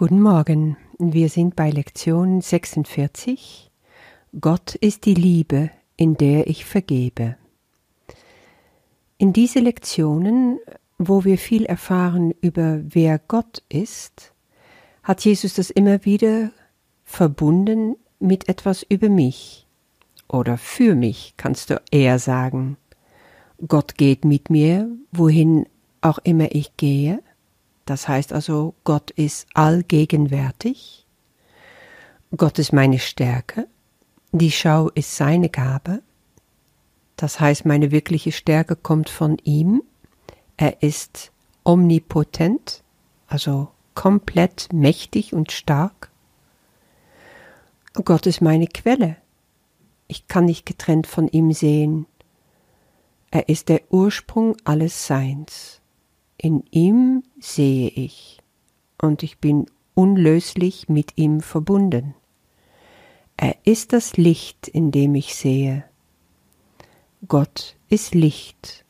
Guten Morgen, wir sind bei Lektion 46. Gott ist die Liebe, in der ich vergebe. In diese Lektionen, wo wir viel erfahren über wer Gott ist, hat Jesus das immer wieder verbunden mit etwas über mich oder für mich, kannst du eher sagen. Gott geht mit mir, wohin auch immer ich gehe. Das heißt also, Gott ist allgegenwärtig. Gott ist meine Stärke. Die Schau ist seine Gabe. Das heißt, meine wirkliche Stärke kommt von ihm. Er ist omnipotent, also komplett mächtig und stark. Gott ist meine Quelle. Ich kann nicht getrennt von ihm sehen. Er ist der Ursprung alles Seins. In ihm sehe ich, und ich bin unlöslich mit ihm verbunden. Er ist das Licht, in dem ich sehe. Gott ist Licht.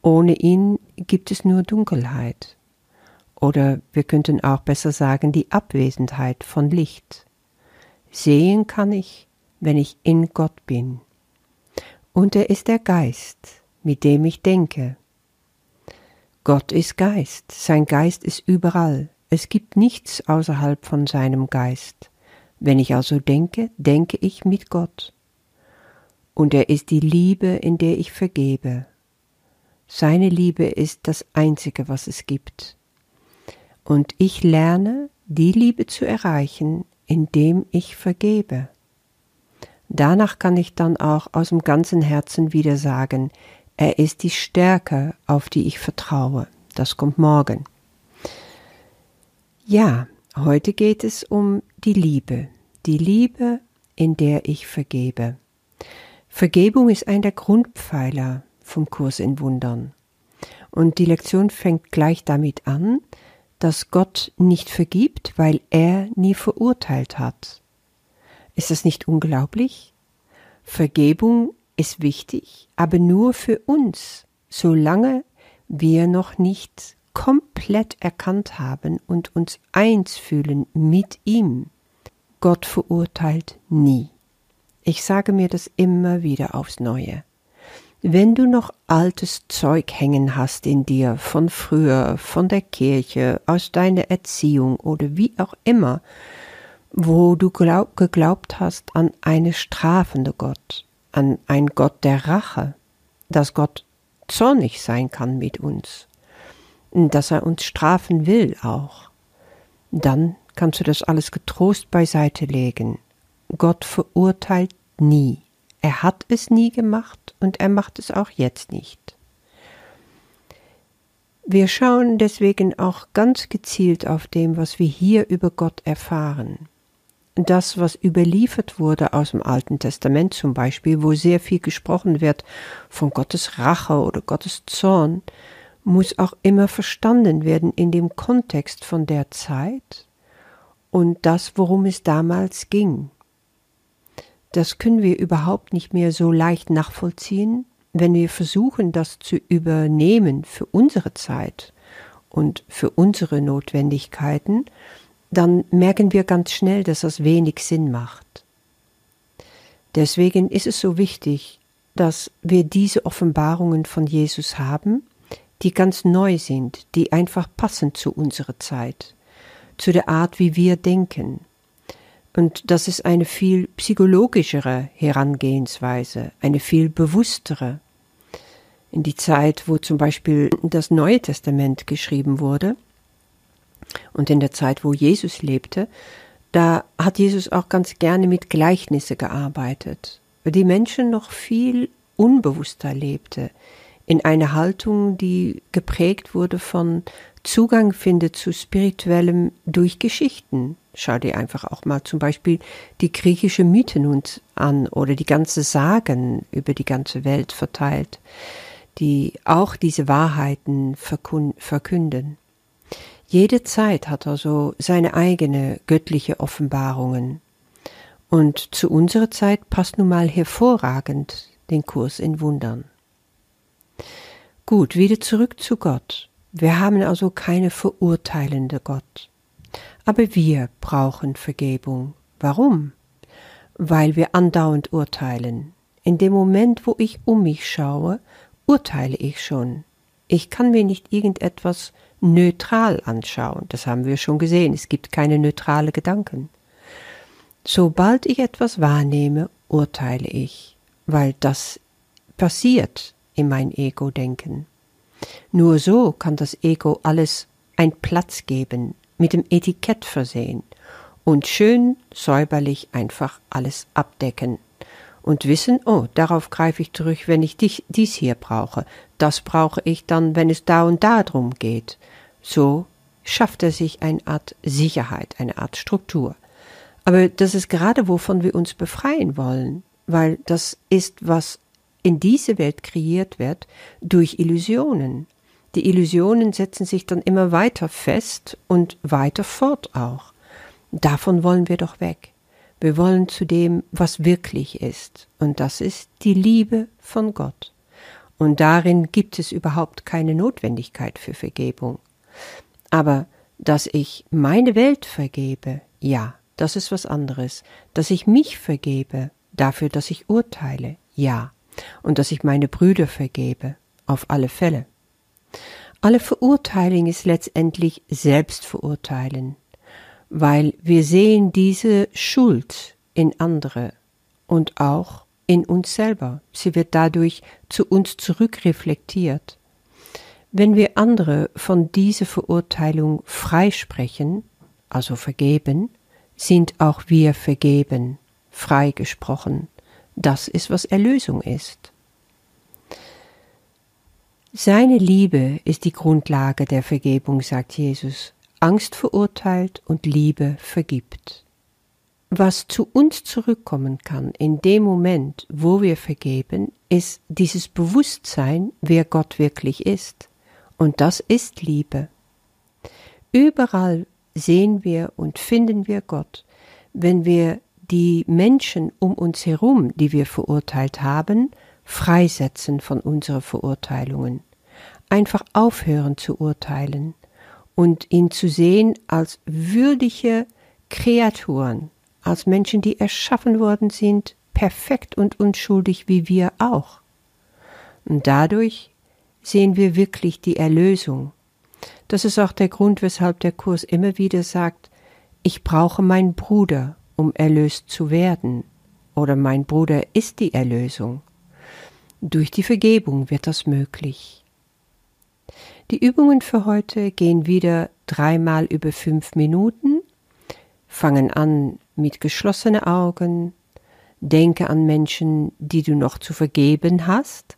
Ohne ihn gibt es nur Dunkelheit. Oder wir könnten auch besser sagen die Abwesenheit von Licht. Sehen kann ich, wenn ich in Gott bin. Und er ist der Geist, mit dem ich denke. Gott ist Geist, sein Geist ist überall, es gibt nichts außerhalb von seinem Geist. Wenn ich also denke, denke ich mit Gott. Und er ist die Liebe, in der ich vergebe. Seine Liebe ist das Einzige, was es gibt. Und ich lerne, die Liebe zu erreichen, indem ich vergebe. Danach kann ich dann auch aus dem ganzen Herzen wieder sagen, er ist die Stärke, auf die ich vertraue. Das kommt morgen. Ja, heute geht es um die Liebe. Die Liebe, in der ich vergebe. Vergebung ist ein der Grundpfeiler vom Kurs in Wundern. Und die Lektion fängt gleich damit an, dass Gott nicht vergibt, weil er nie verurteilt hat. Ist das nicht unglaublich? Vergebung ist wichtig, aber nur für uns, solange wir noch nicht komplett erkannt haben und uns eins fühlen mit ihm. Gott verurteilt nie. Ich sage mir das immer wieder aufs Neue. Wenn du noch altes Zeug hängen hast in dir von früher, von der Kirche, aus deiner Erziehung oder wie auch immer, wo du glaub, geglaubt hast an eine strafende Gott, an ein Gott der Rache, dass Gott zornig sein kann mit uns, dass er uns strafen will auch, dann kannst du das alles getrost beiseite legen. Gott verurteilt nie. Er hat es nie gemacht und er macht es auch jetzt nicht. Wir schauen deswegen auch ganz gezielt auf dem, was wir hier über Gott erfahren das, was überliefert wurde aus dem Alten Testament zum Beispiel, wo sehr viel gesprochen wird von Gottes Rache oder Gottes Zorn, muss auch immer verstanden werden in dem Kontext von der Zeit und das, worum es damals ging. Das können wir überhaupt nicht mehr so leicht nachvollziehen, wenn wir versuchen, das zu übernehmen für unsere Zeit und für unsere Notwendigkeiten, dann merken wir ganz schnell, dass das wenig Sinn macht. Deswegen ist es so wichtig, dass wir diese Offenbarungen von Jesus haben, die ganz neu sind, die einfach passen zu unserer Zeit, zu der Art, wie wir denken. Und das ist eine viel psychologischere Herangehensweise, eine viel bewusstere. In die Zeit, wo zum Beispiel das Neue Testament geschrieben wurde, und in der Zeit, wo Jesus lebte, da hat Jesus auch ganz gerne mit Gleichnisse gearbeitet, weil die Menschen noch viel unbewusster lebte, in einer Haltung, die geprägt wurde von Zugang findet zu spirituellem durch Geschichten. Schau dir einfach auch mal zum Beispiel die griechische Mythen uns an oder die ganze Sagen über die ganze Welt verteilt, die auch diese Wahrheiten verkünden. Jede Zeit hat also seine eigene göttliche Offenbarungen. Und zu unserer Zeit passt nun mal hervorragend den Kurs in Wundern. Gut, wieder zurück zu Gott. Wir haben also keine verurteilende Gott. Aber wir brauchen Vergebung. Warum? Weil wir andauernd urteilen. In dem Moment, wo ich um mich schaue, urteile ich schon. Ich kann mir nicht irgendetwas neutral anschauen. Das haben wir schon gesehen. Es gibt keine neutrale Gedanken. Sobald ich etwas wahrnehme, urteile ich, weil das passiert in mein Ego-Denken. Nur so kann das Ego alles ein Platz geben, mit dem Etikett versehen und schön säuberlich einfach alles abdecken und wissen, oh, darauf greife ich zurück, wenn ich dich, dies hier brauche. Das brauche ich dann, wenn es da und da drum geht. So schafft er sich eine Art Sicherheit, eine Art Struktur. Aber das ist gerade, wovon wir uns befreien wollen, weil das ist, was in diese Welt kreiert wird durch Illusionen. Die Illusionen setzen sich dann immer weiter fest und weiter fort auch. Davon wollen wir doch weg. Wir wollen zu dem, was wirklich ist, und das ist die Liebe von Gott. Und darin gibt es überhaupt keine Notwendigkeit für Vergebung. Aber dass ich meine Welt vergebe, ja, das ist was anderes. Dass ich mich vergebe, dafür, dass ich urteile, ja. Und dass ich meine Brüder vergebe, auf alle Fälle. Alle Verurteilung ist letztendlich Selbstverurteilen weil wir sehen diese Schuld in andere und auch in uns selber. Sie wird dadurch zu uns zurückreflektiert. Wenn wir andere von dieser Verurteilung freisprechen, also vergeben, sind auch wir vergeben, freigesprochen. Das ist, was Erlösung ist. Seine Liebe ist die Grundlage der Vergebung, sagt Jesus. Angst verurteilt und Liebe vergibt. Was zu uns zurückkommen kann in dem Moment, wo wir vergeben, ist dieses Bewusstsein, wer Gott wirklich ist. Und das ist Liebe. Überall sehen wir und finden wir Gott, wenn wir die Menschen um uns herum, die wir verurteilt haben, freisetzen von unseren Verurteilungen. Einfach aufhören zu urteilen, und ihn zu sehen als würdige Kreaturen, als Menschen, die erschaffen worden sind, perfekt und unschuldig wie wir auch. Und dadurch sehen wir wirklich die Erlösung. Das ist auch der Grund, weshalb der Kurs immer wieder sagt, ich brauche meinen Bruder, um erlöst zu werden, oder mein Bruder ist die Erlösung. Durch die Vergebung wird das möglich. Die Übungen für heute gehen wieder dreimal über fünf Minuten, fangen an mit geschlossenen Augen, denke an Menschen, die du noch zu vergeben hast.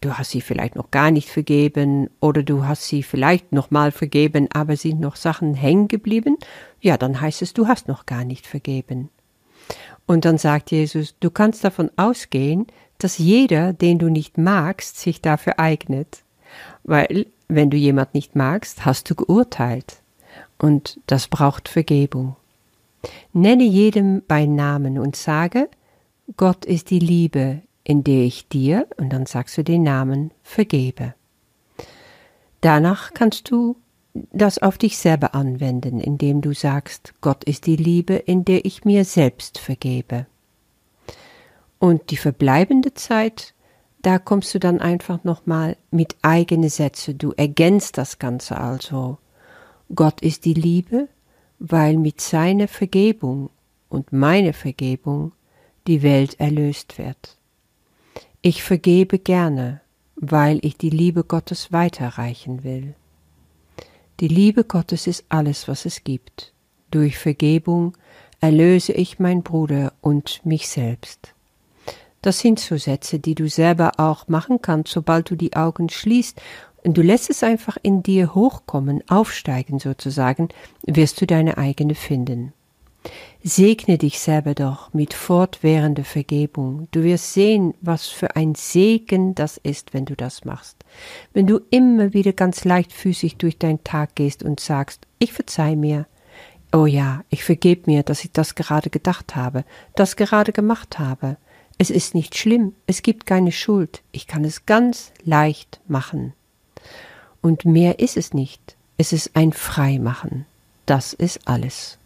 Du hast sie vielleicht noch gar nicht vergeben oder du hast sie vielleicht noch mal vergeben, aber sind noch Sachen hängen geblieben. Ja, dann heißt es, du hast noch gar nicht vergeben. Und dann sagt Jesus, du kannst davon ausgehen, dass jeder, den du nicht magst, sich dafür eignet. Weil, wenn du jemand nicht magst, hast du geurteilt. Und das braucht Vergebung. Nenne jedem bei Namen und sage, Gott ist die Liebe, in der ich dir, und dann sagst du den Namen, vergebe. Danach kannst du das auf dich selber anwenden, indem du sagst, Gott ist die Liebe, in der ich mir selbst vergebe. Und die verbleibende Zeit da kommst du dann einfach nochmal mit eigene Sätze. Du ergänzt das Ganze also. Gott ist die Liebe, weil mit seiner Vergebung und meiner Vergebung die Welt erlöst wird. Ich vergebe gerne, weil ich die Liebe Gottes weiterreichen will. Die Liebe Gottes ist alles, was es gibt. Durch Vergebung erlöse ich mein Bruder und mich selbst. Das Sätze, die du selber auch machen kannst, sobald du die Augen schließt und du lässt es einfach in dir hochkommen, aufsteigen sozusagen, wirst du deine eigene finden. Segne dich selber doch mit fortwährender Vergebung. Du wirst sehen, was für ein Segen das ist, wenn du das machst. Wenn du immer wieder ganz leichtfüßig durch deinen Tag gehst und sagst, ich verzeih mir. Oh ja, ich vergeb mir, dass ich das gerade gedacht habe, das gerade gemacht habe. Es ist nicht schlimm, es gibt keine Schuld, ich kann es ganz leicht machen. Und mehr ist es nicht, es ist ein Freimachen. Das ist alles.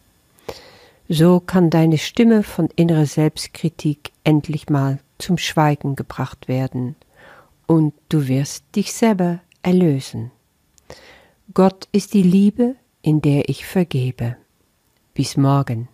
So kann deine Stimme von innerer Selbstkritik endlich mal zum Schweigen gebracht werden und du wirst dich selber erlösen. Gott ist die Liebe, in der ich vergebe. Bis morgen.